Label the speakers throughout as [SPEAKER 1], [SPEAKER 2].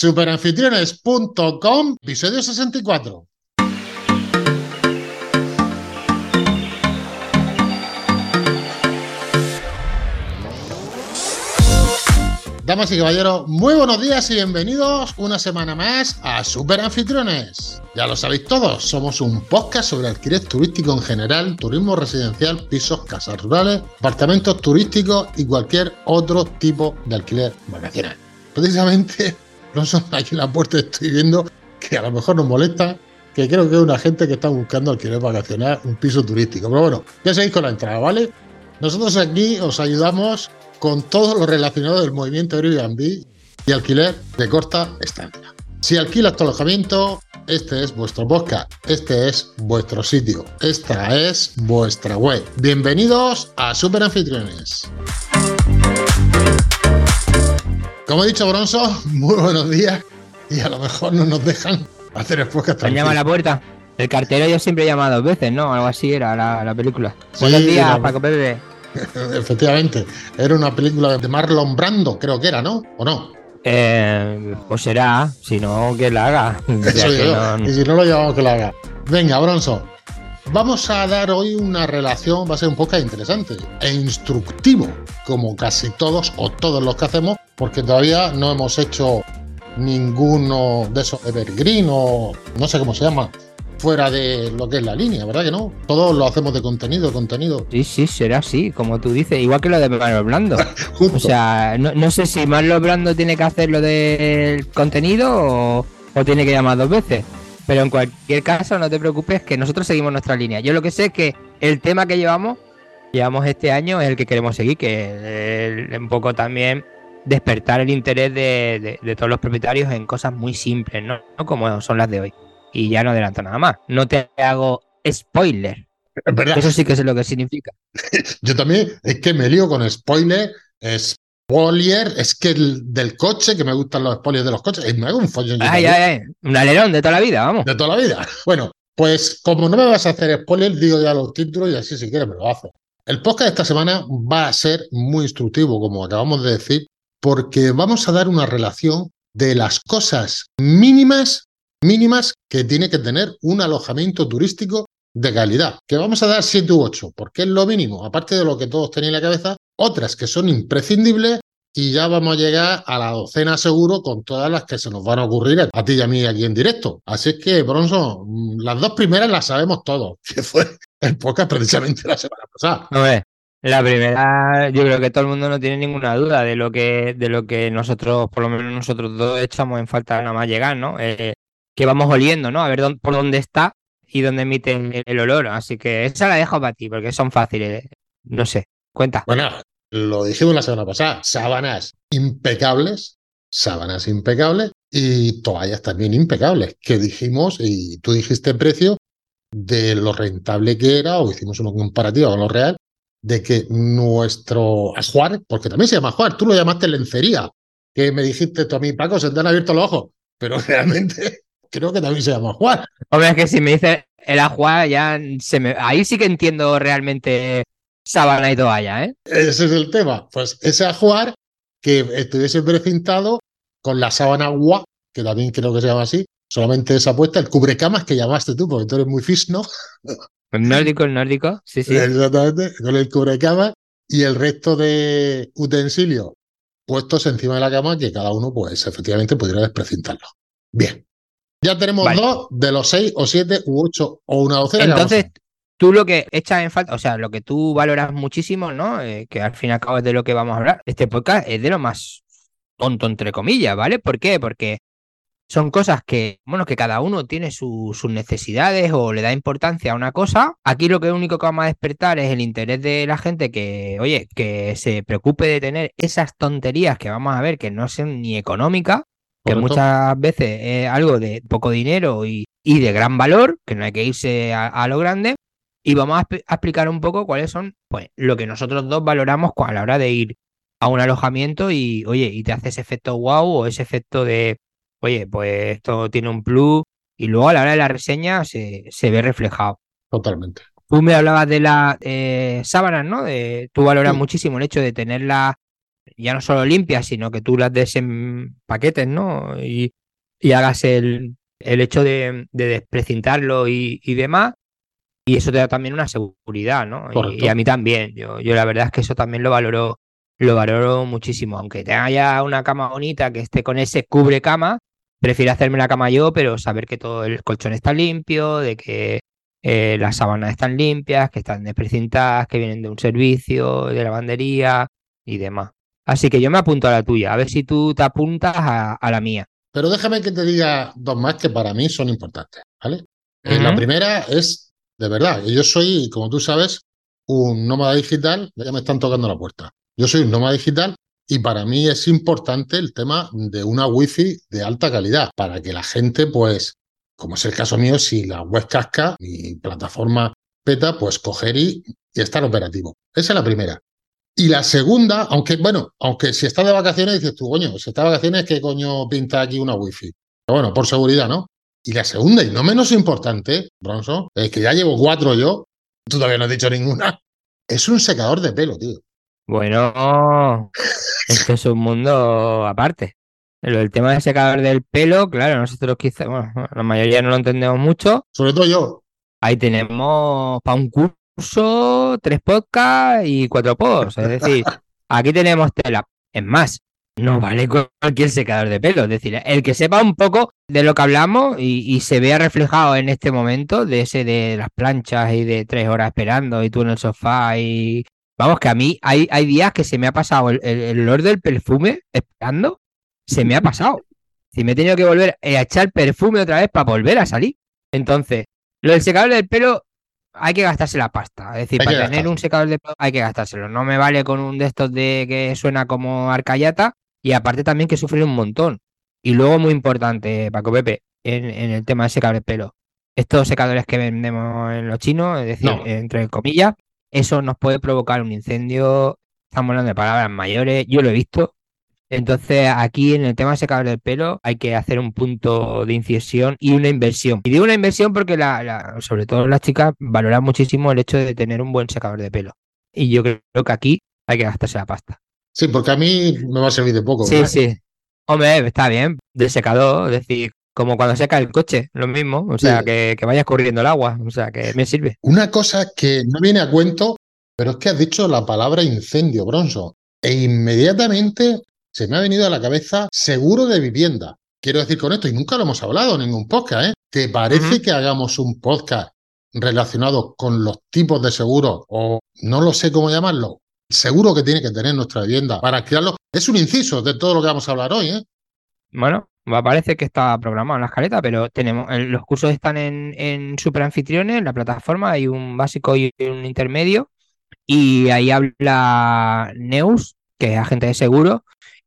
[SPEAKER 1] Superanfitriones.com, episodio 64. Damas y caballeros, muy buenos días y bienvenidos una semana más a Super Anfitriones. Ya lo sabéis todos, somos un podcast sobre alquiler turístico en general, turismo residencial, pisos, casas rurales, apartamentos turísticos y cualquier otro tipo de alquiler vacacional. Precisamente, no son aquí en la puerta estoy viendo que a lo mejor nos molesta, que creo que es una gente que está buscando alquiler vacacional, un piso turístico. Pero bueno, ya seguís con la entrada, ¿vale? Nosotros aquí os ayudamos con todo lo relacionado del movimiento Airbnb y alquiler de corta estancia. Si alquilas tu alojamiento, este es vuestro podcast, este es vuestro sitio, esta es vuestra web. Bienvenidos a Super Anfitriones. Como he dicho, Bronzo, muy buenos días y a lo mejor no nos dejan hacer el podcast.
[SPEAKER 2] ¿Han llamado a la puerta? El cartero yo siempre he llamado dos veces, ¿no? Algo así era la, película. buenos días, Paco Pepe.
[SPEAKER 1] Efectivamente, era una película de Marlon Brando, creo que era, ¿no? ¿O no?
[SPEAKER 2] Eh, pues será, si no, que la haga.
[SPEAKER 1] Y si no lo llevamos, que la haga. Venga, Bronzo, vamos a dar hoy una relación, va a ser un poco interesante e instructivo, como casi todos o todos los que hacemos, porque todavía no hemos hecho ninguno de esos evergreen o no sé cómo se llama, fuera de lo que es la línea, ¿verdad que no? Todos lo hacemos de contenido, contenido.
[SPEAKER 2] Sí, sí, será así, como tú dices, igual que lo de Marlon Blando. o sea, no, sé si Marlon Blando tiene que hacer lo del contenido o, tiene que llamar dos veces. Pero en cualquier caso, no te preocupes, que nosotros seguimos nuestra línea. Yo lo que sé es que el tema que llevamos, llevamos este año, es el que queremos seguir, que es un poco también despertar el interés de, de, todos los propietarios en cosas muy simples, ¿no? ¿no? Como son las de hoy y ya no adelanto nada más. No te hago spoiler. Eso sí que sé lo que significa.
[SPEAKER 1] Yo también, es que me lío con spoiler, spoiler, es que el, del coche, que me gustan los spoilers de los coches, me hago un follón.
[SPEAKER 2] Ay, ay, ay, un alerón de toda la vida, vamos.
[SPEAKER 1] De toda la vida. Bueno, pues como no me vas a hacer spoiler, digo ya los títulos y así si quieres me lo haces. El podcast de esta semana va a ser muy instructivo, como acabamos de decir, porque vamos a dar una relación de las cosas mínimas mínimas que tiene que tener un alojamiento turístico de calidad, que vamos a dar 7 u 8, porque es lo mínimo, aparte de lo que todos tenéis en la cabeza, otras que son imprescindibles y ya vamos a llegar a la docena seguro con todas las que se nos van a ocurrir a ti y a mí aquí en directo. Así es que, Bronson, mm, las dos primeras las sabemos todos, que fue en pocas precisamente la semana pasada.
[SPEAKER 2] ver, la primera, yo creo que todo el mundo no tiene ninguna duda de lo que, de lo que nosotros, por lo menos nosotros dos, echamos en falta nada más llegar, ¿no? Eh, que vamos oliendo, ¿no? A ver dónde, por dónde está y dónde emite el, olor. Así que esa la dejo para ti, porque son fáciles. No sé, cuenta.
[SPEAKER 1] Bueno, lo dijimos la semana pasada, sábanas impecables, sábanas impecables y toallas también impecables, que dijimos, y tú dijiste el precio de lo rentable que era, o hicimos una comparativa con lo real, de que nuestro ajuar, porque también se llama ajuar, tú lo llamaste lencería, que me dijiste tú a mí, Paco, se te han abierto los ojos, pero realmente creo que también se llama Juan.
[SPEAKER 2] Hombre, es que si me dice el ajuar, ya se me... ahí sí que entiendo realmente sábana y toalla, ¿eh?
[SPEAKER 1] Ese es el tema. Pues ese ajuar que estuviese precintado con la sábana agua, que también creo que se llama así, solamente esa puesta, el cubrecamas que llamaste tú, porque tú eres muy fisno.
[SPEAKER 2] El nórdico, el nórdico, sí, sí.
[SPEAKER 1] Exactamente, con el cubrecamas y el resto de utensilios puestos encima de la cama que cada uno, pues efectivamente, pudiera desprecintarlo. Bien, ya tenemos dos de los seis o siete u ocho o una docena.
[SPEAKER 2] Entonces, tú lo que echas en falta, o sea, lo que tú valoras muchísimo, ¿no? Eh, que al fin y al cabo es de lo que vamos a hablar. Este podcast es de lo más tonto, entre comillas, ¿vale? ¿Por qué? Porque son cosas que, bueno, que cada uno tiene sus necesidades o le da importancia a una cosa. Aquí lo que único que vamos a despertar es el interés de la gente que, oye, que se preocupe de tener esas tonterías que vamos a ver que no son ni económicas que muchas veces es algo de poco dinero y, de gran valor, que no hay que irse a, lo grande. Y vamos a, explicar un poco cuáles son pues, lo que nosotros dos valoramos a la hora de ir a un alojamiento y, oye, y te hace ese efecto wow o ese efecto de, oye, pues esto tiene un plus y luego a la hora de la reseña se, se ve reflejado.
[SPEAKER 1] Totalmente.
[SPEAKER 2] Tú me hablabas de las eh, sábanas, ¿no? De, tú valoras muchísimo el hecho de tenerlas ya no solo limpias, sino que tú las des en paquetes, ¿no? Y, hagas el, el hecho de, de desprecintarlo y, demás. Y eso te da también una seguridad, ¿no? Y, a mí también. Yo, yo la verdad es que eso también lo valoro, lo valoro muchísimo. Aunque tenga ya una cama bonita que esté con ese cubre cama, prefiero hacerme la cama yo, pero saber que todo el colchón está limpio, de que eh, las sábanas están limpias, que están desprecintadas, que vienen de un servicio, de lavandería y demás. Así que yo me apunto a la tuya, a ver si tú te apuntas a, la mía.
[SPEAKER 1] Pero déjame que te diga dos más que para mí son importantes, ¿vale? Eh, la primera es, de verdad, yo soy, como tú sabes, un nómada digital, ya me están tocando la puerta. Yo soy un nómada digital y para mí es importante el tema de una wifi de alta calidad, para que la gente, pues, como es el caso mío, si la web casca, mi plataforma peta, pues coger y, estar operativo. Esa es la primera. Y la segunda, aunque, bueno, aunque si estás de vacaciones, dices tú, coño, si estás de vacaciones, ¿qué coño pinta aquí una wifi? Pero bueno, por seguridad, ¿no? Y la segunda, y no menos importante, Bronson, es que ya llevo cuatro yo, tú todavía no has dicho ninguna, es un secador de pelo, tío.
[SPEAKER 2] Bueno, esto es un mundo aparte. El tema del secador del pelo, claro, nosotros quizás, bueno, la mayoría no lo entendemos mucho.
[SPEAKER 1] Sobre todo yo.
[SPEAKER 2] Ahí tenemos para un curso tres podcasts y cuatro posts. Es decir, aquí tenemos tela. Es más, no vale cualquier secador de pelo. Es decir, el que sepa un poco de lo que hablamos y, se vea reflejado en este momento, de ese de las planchas y de tres horas esperando y tú en el sofá y Vamos, que a mí hay, hay días que se me ha pasado el, olor del perfume esperando, se me ha pasado. Si me he tenido que volver a echar perfume otra vez para volver a salir. Entonces, lo del secador del pelo hay que gastarse la pasta. Es decir, para tener un secador de pelo hay que gastárselo. No me vale con un de estos de que suena como arcayata y aparte también que sufre un montón. Y luego, muy importante, Paco Pepe, en, el tema del secador de pelo. Estos secadores que vendemos en los chinos, es decir, entre comillas, eso nos puede provocar un incendio. Estamos hablando de palabras mayores, yo lo he visto. Entonces, aquí en el tema de secador del pelo hay que hacer un punto de incisión y una inversión. Y digo una inversión porque, la, sobre todo las chicas, valoran muchísimo el hecho de tener un buen secador de pelo. Y yo creo que aquí hay que gastarse la pasta.
[SPEAKER 1] Sí, porque a mí me va a servir de poco.
[SPEAKER 2] Sí, sí. Hombre, está bien, de secador, es decir, como cuando seca el coche, lo mismo, o sea, que, que vayas corriendo el agua, o sea, que me sirve.
[SPEAKER 1] Una cosa que no viene a cuento, pero es que has dicho la palabra incendio, Bronzo, e inmediatamente se me ha venido a la cabeza seguro de vivienda. Quiero decir con esto, y nunca lo hemos hablado en ningún podcast, ¿eh? ¿Te parece que hagamos un podcast relacionado con los tipos de seguro o no lo sé cómo llamarlo? Seguro que tiene que tener nuestra vivienda para crearlo. Es un inciso de todo lo que vamos a hablar hoy, ¿eh?
[SPEAKER 2] Bueno, parece que está programado en la escaleta, pero tenemos los cursos están en, en Super Anfitriones, en la plataforma, hay un básico y un intermedio, y ahí habla Neus, que es agente de seguro,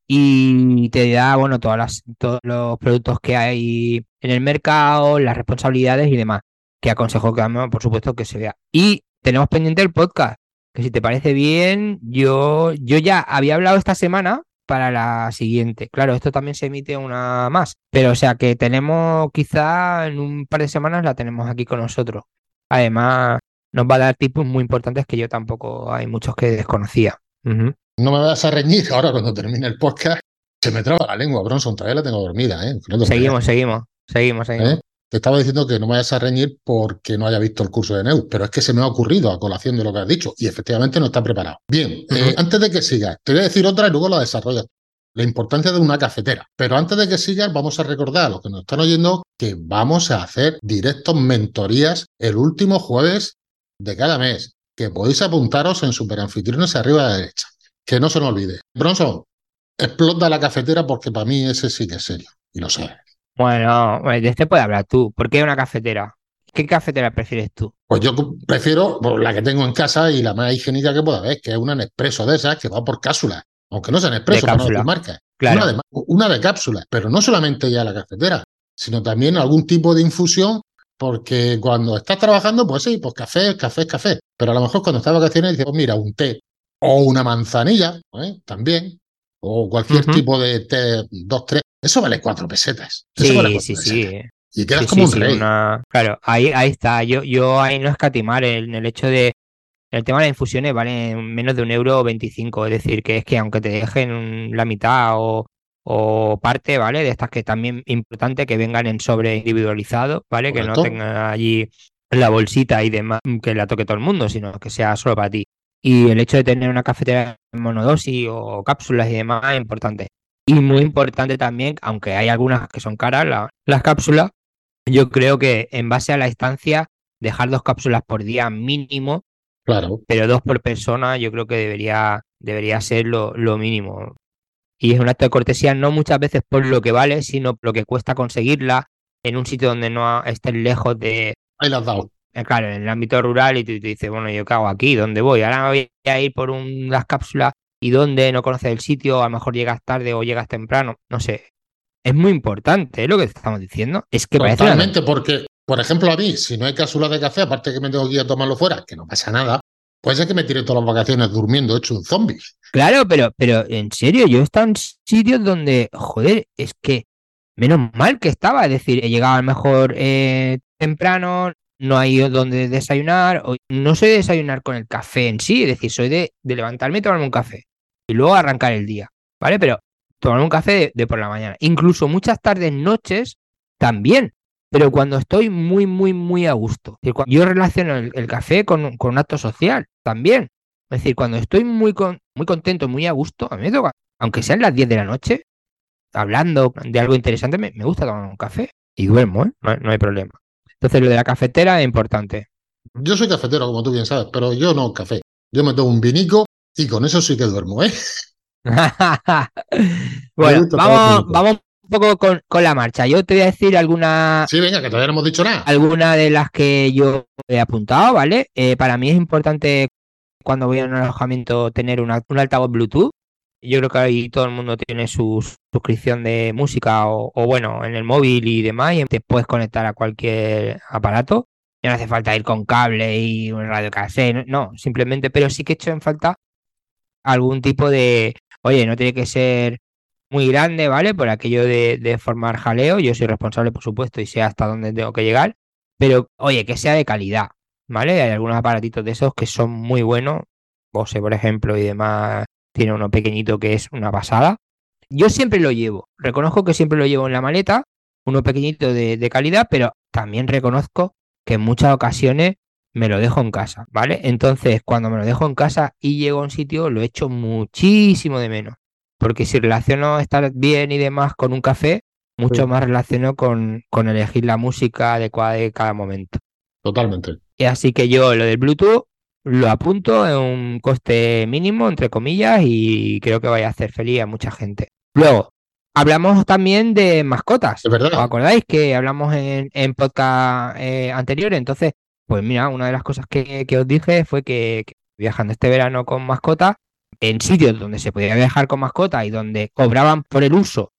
[SPEAKER 2] y te da, bueno, todas las, todos los productos que hay en el mercado, las responsabilidades y demás, que aconsejo que, por supuesto, que se vea. Y tenemos pendiente el podcast, que si te parece bien, yo, yo ya había hablado esta semana para la siguiente. Claro, esto también se emite una más, pero o sea que tenemos quizá en un par de semanas la tenemos aquí con nosotros. Además, nos va a dar tipos muy importantes que yo tampoco hay muchos que desconocía. No
[SPEAKER 1] me vas a reñir ahora cuando termine el podcast. Se me traba la lengua, Bronson, todavía la tengo dormida, ¿eh?
[SPEAKER 2] seguimos, seguimos, seguimos, seguimos. ¿Eh?
[SPEAKER 1] Te estaba diciendo que no me vayas a reñir porque no haya visto el curso de Neu, pero es que se me ha ocurrido a colación de lo que has dicho y efectivamente no está preparado. Bien, eh, antes de que sigas, te voy a decir otra y luego la desarrollas. La importancia de una cafetera. Pero antes de que sigas, vamos a recordar a los que nos están oyendo que vamos a hacer directos mentorías el último jueves de cada mes. Que podéis apuntaros en Superanfitriones arriba a la derecha. Que no se nos olvide. Bronson, explota la cafetera porque para mí ese sí que es serio. Y lo sabes.
[SPEAKER 2] Bueno, de este puede hablar tú. ¿Por qué una cafetera? ¿Qué cafetera prefieres tú?
[SPEAKER 1] Pues yo prefiero la que tengo en casa y la más higiénica que pueda haber, que es una Nespresso de esas que va por cápsula. Aunque no sean Nespresso, para no marca. Una, de, una de cápsula. Pero no solamente ya la cafetera, sino también algún tipo de infusión, porque cuando estás trabajando, pues sí, pues café, café, café. Pero a lo mejor cuando estás de vacaciones dices, pues mira, un té o una manzanilla, ¿eh? también, o cualquier tipo de té, dos, tres, eso vale cuatro pesetas.
[SPEAKER 2] sí, sí, sí.
[SPEAKER 1] Y quedas como un rey.
[SPEAKER 2] Claro, ahí, ahí está. Yo, yo ahí no escatimar en el hecho de el tema de las infusiones valen menos de un euro 25, es decir, que es que aunque te dejen la mitad o, o parte, ¿vale? De estas que también importante que vengan en sobre individualizado, ¿vale? Que no tengan allí la bolsita y demás que la toque todo el mundo, sino que sea solo para ti. Y el hecho de tener una cafetera en monodosis o cápsulas y demás es importante. Y muy importante también, aunque hay algunas que son caras, las cápsulas, yo creo que en base a la estancia, dejar dos cápsulas por día mínimo,
[SPEAKER 1] claro.
[SPEAKER 2] pero dos por persona, yo creo que debería, debería ser lo, lo mínimo. Y es un acto de cortesía no muchas veces por lo que vale, sino por lo que cuesta conseguirla en un sitio donde no estés lejos de...
[SPEAKER 1] Ahí las dado.
[SPEAKER 2] Eh, claro, en el ámbito rural y tú, te dices, bueno, yo qué hago aquí, ¿dónde voy? Ahora voy a ir por unas cápsulas y dónde no conoces el sitio, a lo mejor llegas tarde o llegas temprano, no sé. Es muy importante ¿eh? lo que estamos diciendo. Es que
[SPEAKER 1] Totalmente, porque, por ejemplo, a mí, si no hay cápsulas de café, aparte que me tengo que ir a tomarlo fuera, que no pasa nada, puede ser que me tire todas las vacaciones durmiendo hecho un zombie.
[SPEAKER 2] Claro, pero, pero en serio, yo he estado en sitios donde, joder, es que menos mal que estaba, es decir, he llegado a lo mejor eh, temprano, no hay donde desayunar, o no soy de desayunar con el café en sí, es decir, soy de, levantarme y tomarme un café y luego arrancar el día, ¿vale? Pero tomarme un café de, por la mañana, incluso muchas tardes, noches también, pero cuando estoy muy, muy, muy a gusto. Yo relaciono el, café con, con, un acto social también. Es decir, cuando estoy muy, muy contento, muy a gusto, a mí me toca, aunque sean las 10 de la noche, hablando de algo interesante, me, gusta tomar un café y duermo, ¿eh? no, hay problema. Entonces, lo de la cafetera es importante.
[SPEAKER 1] Yo soy cafetero, como tú bien sabes, pero yo no café. Yo me tomo un vinico y con eso sí que duermo, ¿eh?
[SPEAKER 2] bueno, vamos, vamos un poco con, con, la marcha. Yo te voy a decir alguna.
[SPEAKER 1] Sí, venga, que todavía no hemos dicho nada.
[SPEAKER 2] Alguna de las que yo he apuntado, ¿vale? Eh, para mí es importante cuando voy a un alojamiento tener un altavoz Bluetooth. Yo creo que ahí todo el mundo tiene su suscripción de música o, bueno, en el móvil y demás, y te puedes conectar a cualquier aparato. Ya no hace falta ir con cable y un radio cassette, no, simplemente, pero sí que he hecho en falta algún tipo de, oye, no tiene que ser muy grande, ¿vale? Por aquello de, de formar jaleo, yo soy responsable, por supuesto, y sé hasta dónde tengo que llegar, pero oye, que sea de calidad, ¿vale? Hay algunos aparatitos de esos que son muy buenos. Bose, por ejemplo, y demás, tiene uno pequeñito que es una pasada. Yo siempre lo llevo, reconozco que siempre lo llevo en la maleta, uno pequeñito de, calidad, pero también reconozco que en muchas ocasiones me lo dejo en casa, ¿vale? Entonces, cuando me lo dejo en casa y llego a un sitio, lo echo muchísimo de menos. Porque si relaciono estar bien y demás con un café, mucho más relaciono con, con elegir la música adecuada de cada momento.
[SPEAKER 1] Totalmente.
[SPEAKER 2] Así que yo lo del Bluetooth lo apunto en un coste mínimo, entre comillas, y creo que vaya a hacer feliz a mucha gente. Luego, hablamos también de mascotas. ¿Os acordáis que hablamos en, en podcast eh, anteriores? Entonces, pues mira, una de las cosas que, os dije fue que, viajando este verano con mascotas, en sitios donde se podía viajar con mascotas y donde cobraban por el uso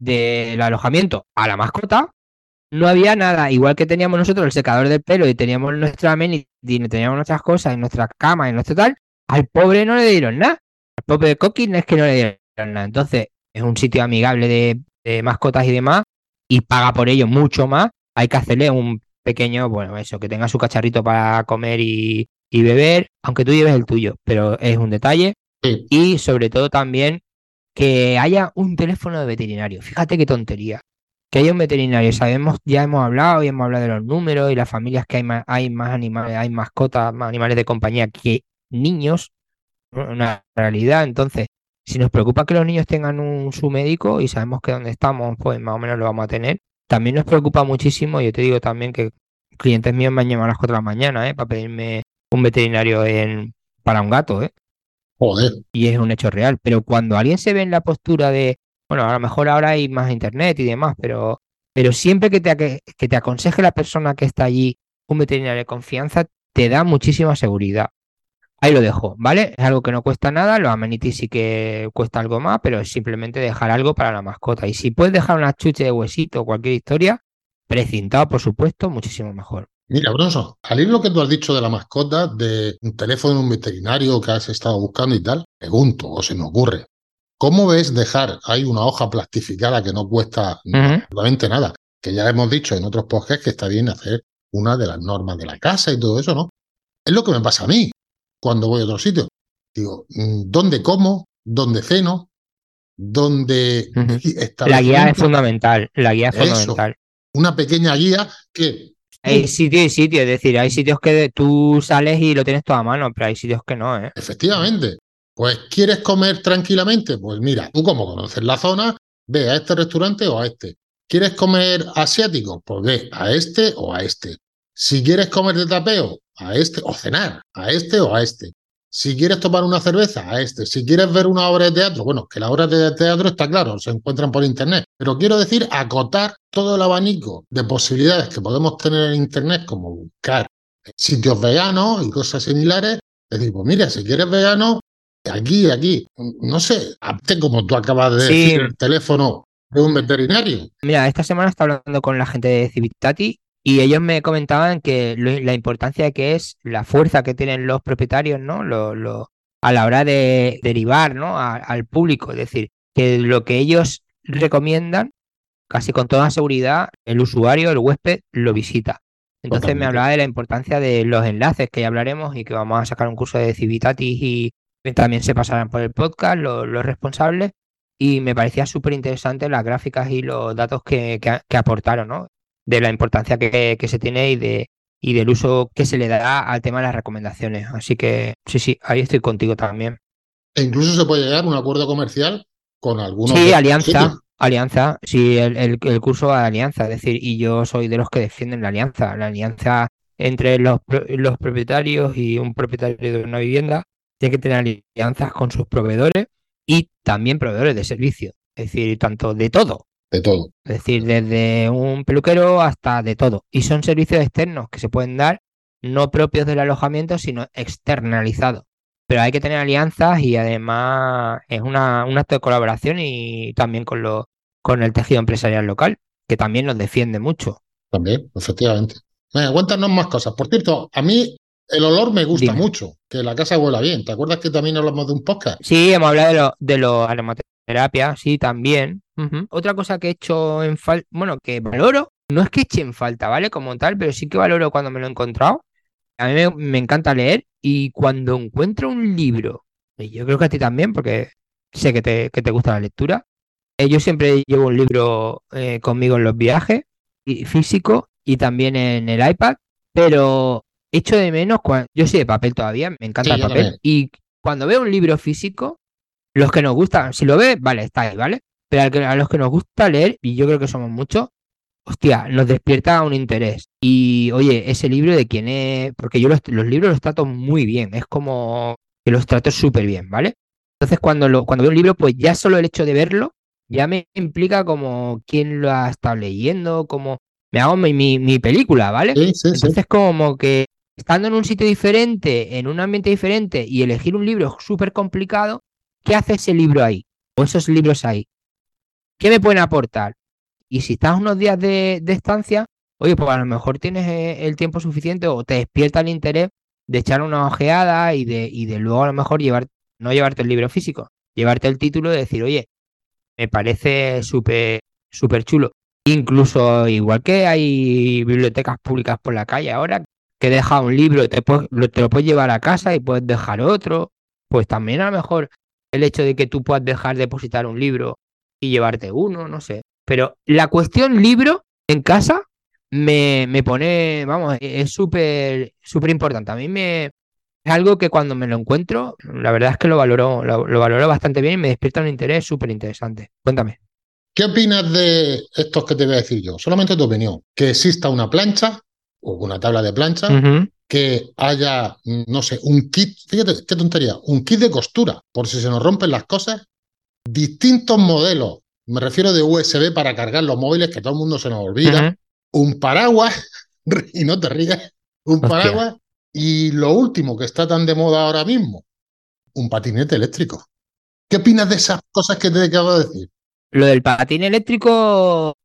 [SPEAKER 2] del alojamiento a la mascota, no había nada, igual que teníamos nosotros el secador del pelo y teníamos nuestra amenity, teníamos nuestras cosas en nuestra cama y nuestro tal, al pobre no le dieron nada. Al pobre Coquín es que no le dieron nada. Entonces, es un sitio amigable de, mascotas y demás, y paga por ello mucho más. Hay que hacerle un pequeño, bueno, eso, que tenga su cacharrito para comer y, beber, aunque tú lleves el tuyo, pero es un detalle. Y sobre todo también que haya un teléfono de veterinario. Fíjate qué tontería que hay un veterinario. Sabemos, ya hemos hablado y hemos hablado de los números y las familias que hay más, hay más animales, hay mascotas, más animales de compañía que niños, una realidad. Entonces, si nos preocupa que los niños tengan un su médico y sabemos que donde estamos, pues más o menos lo vamos a tener. También nos preocupa muchísimo, yo te digo también que clientes míos me han llamado a las 4 de la mañana, ¿eh? para pedirme un veterinario en, para un gato, ¿eh?
[SPEAKER 1] Joder.
[SPEAKER 2] Y es un hecho real. Pero cuando alguien se ve en la postura de bueno, a lo mejor ahora hay más internet y demás, pero, pero siempre que te, que te aconseje la persona que está allí un veterinario de confianza, te da muchísima seguridad. Ahí lo dejo, ¿vale? Es algo que no cuesta nada, los amenities sí que cuesta algo más, pero es simplemente dejar algo para la mascota. Y si puedes dejar una chuche de huesito o cualquier historia, precintado, por supuesto, muchísimo mejor.
[SPEAKER 1] Mira, Bronson, al ir lo que tú has dicho de la mascota, de un teléfono de un veterinario que has estado buscando y tal, pregunto, o se me ocurre, ¿Cómo ves dejar ahí una hoja plastificada que no cuesta absolutamente nada? Que ya hemos dicho en otros podcasts que está bien hacer una de las normas de la casa y todo eso, ¿no? Es lo que me pasa a mí. cuando voy a otro sitio. Digo, mm, ¿dónde como? ¿Dónde ceno? ¿Dónde
[SPEAKER 2] está La guía es fundamental, la guía es fundamental.
[SPEAKER 1] Una pequeña guía que...
[SPEAKER 2] Hay sitio y sitio, es decir, hay sitios que tú sales y lo tienes todo a mano, pero hay sitios que no, ¿eh?
[SPEAKER 1] Efectivamente. Pues, ¿quieres comer tranquilamente? Pues mira, tú como conoces la zona, ve a este restaurante o a este. ¿Quieres comer asiático? Pues ve a este o a este. Si quieres comer de tapeo, a este o cenar, a este o a este. Si quieres tomar una cerveza, a este. Si quieres ver una obra de teatro, bueno, que las obras de teatro está claro, se encuentran por internet. Pero quiero decir, acotar todo el abanico de posibilidades que podemos tener en internet, como buscar sitios veganos y cosas similares. Es decir, pues mira, si quieres vegano, aquí, aquí. No sé, como tú acabas de decir, el teléfono de un veterinario.
[SPEAKER 2] Mira, esta semana estaba hablando con la gente de Civitati y ellos me comentaban que la importancia que es la fuerza que tienen los propietarios, ¿no? Lo, a la hora de derivar, ¿no? al público. Es decir, que lo que ellos recomiendan, casi con toda seguridad, el usuario, el huésped, lo visita. Entonces me hablaba de la importancia de los enlaces que ya hablaremos y que vamos a sacar un curso de Civitatis y también se pasarán por el podcast los, responsables. Y me parecía súper interesante las gráficas y los datos que, que aportaron, ¿no? de la importancia que, se tiene y, de, y del uso que se le da al tema de las recomendaciones. Así que sí, sí, ahí estoy contigo también.
[SPEAKER 1] E incluso se puede llegar a un acuerdo comercial con algunos.
[SPEAKER 2] Sí, alianza. Alianza, sí, el, el, curso de alianza, es decir, y yo soy de los que defienden la alianza, la alianza entre los, los propietarios y un propietario de una vivienda tiene que tener alianzas con sus proveedores y también proveedores de servicio, es decir, tanto de todo,
[SPEAKER 1] de todo.
[SPEAKER 2] Es decir, desde un peluquero hasta de todo. Y son servicios externos que se pueden dar, no propios del alojamiento, sino externalizados. Pero hay que tener alianzas y además es una, un acto de colaboración y también con, lo, con el tejido empresarial local, que también nos defiende mucho.
[SPEAKER 1] También, efectivamente. Venga, cuéntanos más cosas. Por cierto, a mí el olor me gusta mucho, que la casa huela bien. ¿Te acuerdas que también hablamos de un podcast?
[SPEAKER 2] Sí, hemos hablado de, los de terapia, sí, también. Otra cosa que he hecho en falta, bueno, que valoro, no es que eche en falta, ¿vale? Como tal, pero sí que valoro cuando me lo he encontrado. A mí me, encanta leer y cuando encuentro un libro, y yo creo que a ti también, porque sé que te, que te gusta la lectura, eh, yo siempre llevo un libro eh, conmigo en los viajes, y, físico y también en el iPad, pero echo de menos, cuando, yo soy de papel todavía, me encanta el papel, y cuando veo un libro físico, los que nos gustan, si lo ves, vale, está ahí, ¿vale? Pero a los que nos gusta leer, y yo creo que somos muchos, hostia, nos despierta un interés. Y oye, ese libro de quién es, porque yo los, libros los trato muy bien, es como que los trato súper bien, ¿vale? Entonces cuando, lo, cuando veo un libro, pues ya solo el hecho de verlo, ya me implica como quién lo ha estado leyendo, como me hago mi, mi, película, ¿vale? Sí, sí, Entonces como que estando en un sitio diferente, en un ambiente diferente y elegir un libro súper complicado, ¿qué hace ese libro ahí? O esos libros ahí. ¿Qué me pueden aportar? Y si estás unos días de, estancia, oye, pues a lo mejor tienes eh, el tiempo suficiente o te despierta el interés de echar una ojeada y de, y de luego a lo mejor llevar, no llevarte el libro físico, llevarte el título y decir, oye, me parece súper súper chulo. Incluso igual que hay bibliotecas públicas por la calle ahora, que deja un libro, te, te lo puedes llevar a casa y puedes dejar otro, pues también a lo mejor el hecho de que tú puedas dejar depositar un libro y llevarte uno, no sé. Pero la cuestión libro en casa me, me pone, vamos, es súper, súper importante. A mí me, es algo que cuando me lo encuentro, la verdad es que lo valoro, lo, valoro bastante bien y me despierta un interés súper interesante. Cuéntame.
[SPEAKER 1] ¿Qué opinas de estos que te voy a decir yo? Solamente tu opinión. Que exista una plancha o una tabla de plancha que haya, no sé, un kit, fíjate qué tontería, un kit de costura, por si se nos rompen las cosas, distintos modelos, me refiero de USB para cargar los móviles, que todo el mundo se nos olvida, un paraguas, y no te rías, un paraguas, y lo último que está tan de moda ahora mismo, un patinete eléctrico. ¿Qué opinas de esas cosas que te acabo de decir?
[SPEAKER 2] Lo del patín eléctrico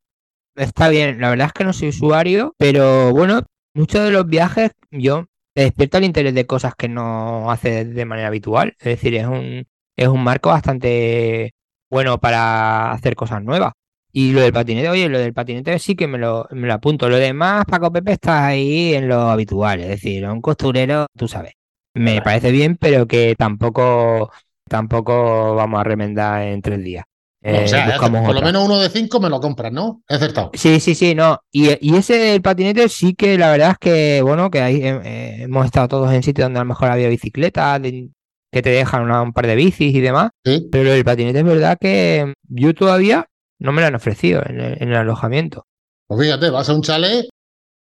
[SPEAKER 2] está bien, la verdad es que no soy usuario, pero bueno, muchos de los viajes yo despierto el interés de cosas que no hace de manera habitual. Es decir, es un, es un marco bastante bueno para hacer cosas nuevas. Y lo del patinete, oye, lo del patinete sí que me lo, me lo apunto. Lo demás, Paco Pepe está ahí en lo habitual. Es decir, un costurero, tú sabes. Me parece bien, pero que tampoco, tampoco vamos a remendar en tres días.
[SPEAKER 1] O
[SPEAKER 2] Eh,
[SPEAKER 1] sea,
[SPEAKER 2] buscamos
[SPEAKER 1] por lo menos uno de cinco me lo compras, ¿no? He acertado.
[SPEAKER 2] Sí, sí, sí, no. Y, y ese patinete sí que la verdad es que, bueno, que ahí eh, eh, hemos estado todos en sitios donde a lo mejor había bicicletas, que te dejan una- un par de bicis y demás.
[SPEAKER 1] Sí.
[SPEAKER 2] Pero el patinete es verdad que yo todavía no me lo han ofrecido en el, en el alojamiento.
[SPEAKER 1] Pues fíjate, vas a un chalet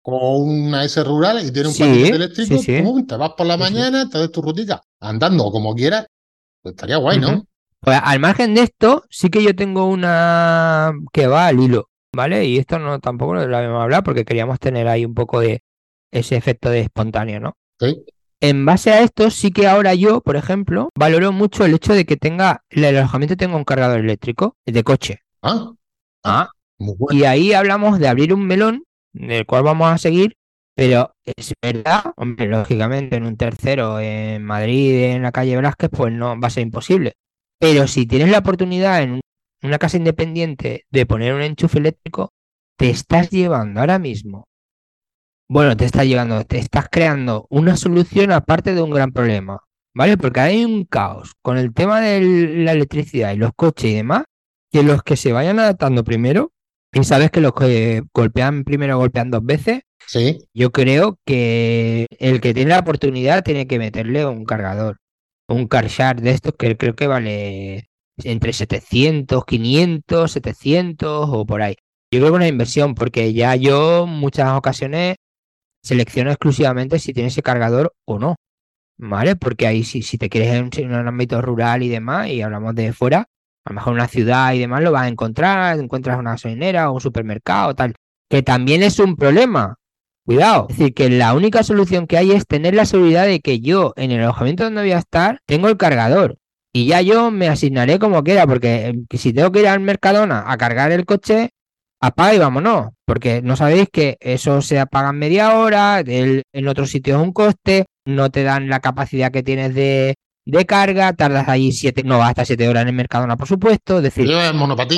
[SPEAKER 1] o una S rural y tiene un
[SPEAKER 2] Sí,
[SPEAKER 1] patinete eléctrico,
[SPEAKER 2] sí,
[SPEAKER 1] te vas por la mañana, te das tu rutica andando como quieras, pues estaría guay, ¿no?
[SPEAKER 2] Pues al margen de esto, sí que yo tengo una que va al hilo, ¿vale? Y esto no tampoco lo habíamos hablado porque queríamos tener ahí un poco de ese efecto de espontáneo, ¿no?
[SPEAKER 1] Sí.
[SPEAKER 2] En base a esto, sí que ahora yo, por ejemplo, valoro mucho el hecho de que tenga, el alojamiento tenga un cargador eléctrico de coche.
[SPEAKER 1] Ah,
[SPEAKER 2] Ah,
[SPEAKER 1] muy bueno.
[SPEAKER 2] y ahí hablamos de abrir un melón, del cual vamos a seguir, pero es verdad, hombre, lógicamente en un tercero en Madrid, en la calle Velázquez, pues no va a ser imposible. Pero si tienes la oportunidad en un- una casa independiente de poner un enchufe eléctrico, te estás llevando ahora mismo. Bueno, te estás llevando, te estás creando una solución aparte de un gran problema, ¿vale? Porque hay un caos con el tema de la electricidad y los coches y demás, que los que se vayan adaptando primero, y sabes que los que golpean primero golpean dos veces,
[SPEAKER 1] Sí,
[SPEAKER 2] yo creo que el que tiene la oportunidad tiene que meterle un cargador, un car share de estos que creo que vale entre 700, 500, 700 o por ahí. Yo creo que una inversión porque ya yo muchas ocasiones selecciono exclusivamente si tiene ese cargador o no, ¿vale? Porque ahí si, si te quieres en, en un ámbito rural y demás y hablamos de fuera, a lo mejor una ciudad y demás lo vas a encontrar, encuentras una gasolinera o un supermercado, tal, que también es un problema. Cuidado, es decir, que la única solución que hay es tener la seguridad de que yo en el alojamiento donde voy a estar tengo el cargador. Y ya yo me asignaré como quiera, porque eh, si tengo que ir al Mercadona a cargar el coche, apaga y vámonos, porque no sabéis que eso se apaga en media hora, el- en otros sitios es un coste, no te dan la capacidad que tienes de, de carga, tardas ahí siete, no hasta siete horas en el Mercadona, por supuesto, es decir.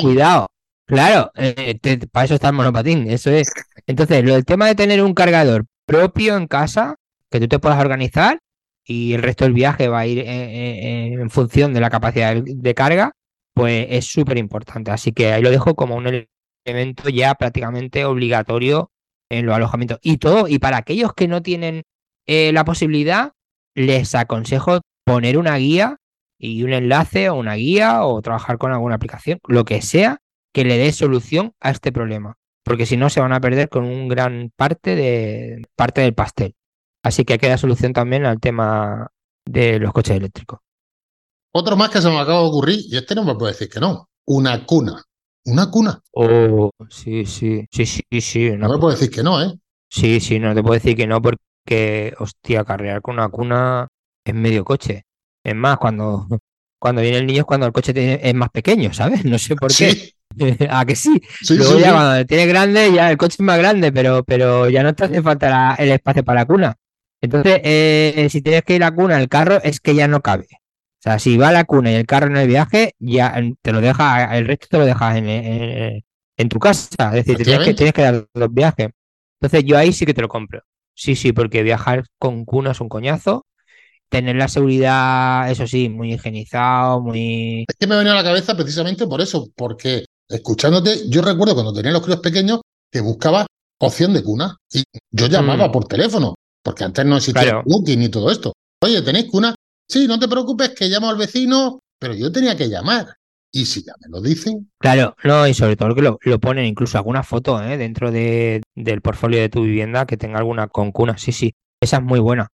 [SPEAKER 2] Cuidado, claro, eh, para eso está el monopatín, eso es. Entonces, lo del tema de tener un cargador propio en casa, que tú te puedas organizar y el resto del viaje va a ir eh, eh, en función de la capacidad de- de carga, pues es súper importante. Así que ahí lo dejo como un elemento ya prácticamente obligatorio en los alojamientos. Y todo, y para aquellos que no tienen eh, la posibilidad, les aconsejo poner una guía y un enlace o una guía o trabajar con alguna aplicación, lo que sea que le dé solución a este problema, porque si no se van a perder con un gran parte de parte del pastel. Así que hay que dar solución también al tema de los coches eléctricos.
[SPEAKER 1] Otro más que se me acaba de ocurrir, y este no me puede decir que no. Una cuna. Una cuna.
[SPEAKER 2] Oh, sí, sí, sí, sí, sí,
[SPEAKER 1] No me puede decir que no, ¿eh?
[SPEAKER 2] Sí, sí, no te puedo decir que no, porque, hostia, carrear con una cuna es medio coche. Es más, cuando, cuando viene el niño es cuando el coche es más pequeño, ¿sabes? No sé por qué.
[SPEAKER 1] Sí,
[SPEAKER 2] ¿A que sí?
[SPEAKER 1] sí,
[SPEAKER 2] Luego
[SPEAKER 1] sí,
[SPEAKER 2] ya
[SPEAKER 1] sí.
[SPEAKER 2] cuando tienes grande, ya el coche es más grande, pero, pero ya no te hace falta la- el espacio para la cuna. Entonces, eh, si tienes que ir a la cuna, el carro es que ya no cabe. O sea, si va la cuna y el carro en el viaje, ya te lo dejas, el resto te lo dejas en, en- en tu casa. Es decir, tienes que, tienes que dar los viajes. Entonces, yo ahí sí que te lo compro. Sí, sí, porque viajar con cuna es un coñazo. Tener la seguridad, eso sí, muy higienizado, muy.
[SPEAKER 1] Es que me ha venido a la cabeza precisamente por eso, porque escuchándote, yo recuerdo cuando tenía los críos pequeños que buscaba opción de cuna y yo llamaba
[SPEAKER 2] Mm.
[SPEAKER 1] por teléfono, porque antes no existía
[SPEAKER 2] Claro.
[SPEAKER 1] booking ni todo esto. Oye, ¿tenéis cuna? Sí, no te preocupes que llamo al vecino, pero yo tenía que llamar. Y si ya me lo dicen,
[SPEAKER 2] Claro, no, y sobre todo que lo, lo ponen incluso alguna foto ¿eh? dentro de, del portfolio de tu vivienda que tenga alguna con cuna. Sí, sí, esa es muy buena.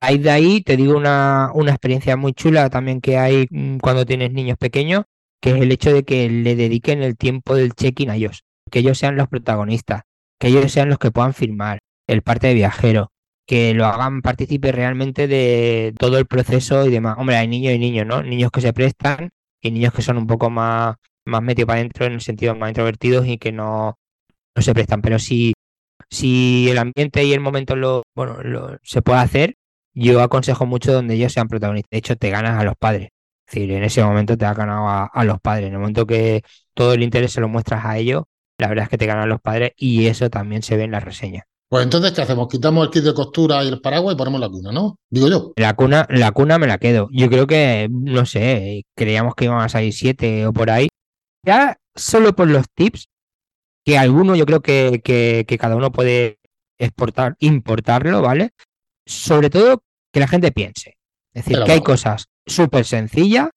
[SPEAKER 2] Ahí de ahí te digo una, una experiencia muy chula también que hay mm, cuando tienes niños pequeños, que es el hecho de que le dediquen el tiempo del check-in a ellos, que ellos sean los protagonistas, que ellos sean los que puedan firmar el parte de viajero, que lo hagan partícipe realmente de todo el proceso y demás. Hombre, hay niños y niños, ¿no? Niños que se prestan y niños que son un poco más, más metidos para adentro en el sentido más introvertidos y que no, no se prestan. Pero si, si el ambiente y el momento lo, bueno, lo, se puede hacer, yo aconsejo mucho donde ellos sean protagonistas. De hecho, te ganas a los padres. Es decir, en ese momento te has ganado a, a los padres. En el momento que todo el interés se lo muestras a ellos, la verdad es que te ganan los padres y eso también se ve en las reseñas.
[SPEAKER 1] Pues entonces, ¿qué hacemos? Quitamos el kit de costura y el paraguas y ponemos la cuna, ¿no? Digo yo.
[SPEAKER 2] La cuna, la cuna me la quedo. Yo creo que, no sé, creíamos que iban a salir siete o por ahí. Ya solo por los tips, que alguno yo creo que, que, cada uno puede exportar, importarlo, ¿vale? Sobre todo que la gente piense. Es decir, que hay cosas súper sencillas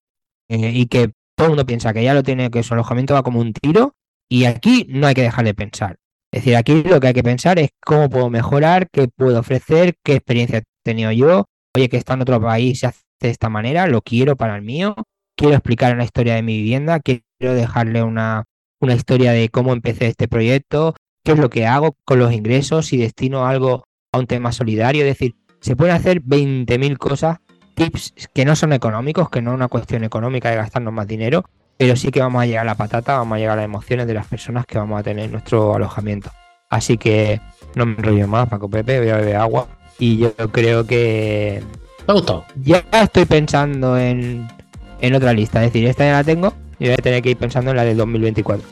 [SPEAKER 2] eh, y que todo el mundo piensa que ya lo tiene, que su alojamiento va como un tiro y aquí no hay que dejar de pensar. Es decir, aquí lo que hay que pensar es cómo puedo mejorar, qué puedo ofrecer, qué experiencia he tenido yo. Oye, que está en otro país se hace de esta manera, lo quiero para el mío. Quiero explicar una historia de mi vivienda, quiero dejarle una, una historia de cómo empecé este proyecto, qué es lo que hago con los ingresos, si destino algo a un tema solidario. Es decir, se pueden hacer 20.000 cosas, tips que no son económicos, que no es una cuestión económica de gastarnos más dinero, pero sí que vamos a llegar a la patata, vamos a llegar a las emociones de las personas que vamos a tener en nuestro alojamiento. Así que no me enrollo más, Paco Pepe, voy a beber agua y yo creo que...
[SPEAKER 1] ¿Te ha gustado?
[SPEAKER 2] Ya estoy pensando en, otra lista, es decir, esta ya la tengo y voy a tener que ir pensando en la del 2024.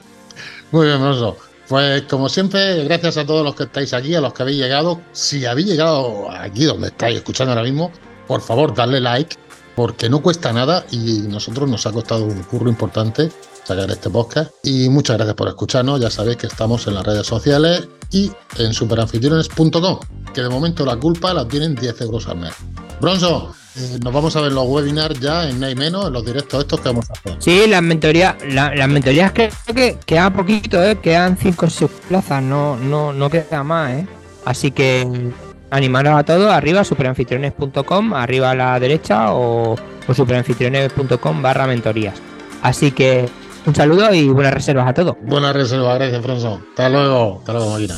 [SPEAKER 1] Muy bien, Rosso. Pues como siempre, gracias a todos los que estáis aquí, a los que habéis llegado. Si habéis llegado aquí donde estáis escuchando ahora mismo, por favor, darle like, porque no cuesta nada y nosotros nos ha costado un curro importante sacar este podcast. Y muchas gracias por escucharnos. Ya sabéis que estamos en las redes sociales y en superanfitriones.com, que de momento la culpa la tienen 10 euros al mes. Bronzo, eh, nos vamos a ver los webinars ya en Nay Menos, en los directos estos que vamos a hacer.
[SPEAKER 2] Sí, las mentorías, las mentorías creo que quedan poquito, ¿eh? quedan 5 o 6 plazas, no, no, no queda más, ¿eh? Así que animaros a todos, arriba superanfitriones.com, arriba a la derecha o, o superanfitriones.com barra mentorías. Así que un saludo y buenas reservas a todos.
[SPEAKER 1] Buenas reservas, gracias, François. Hasta luego, hasta luego, máquina.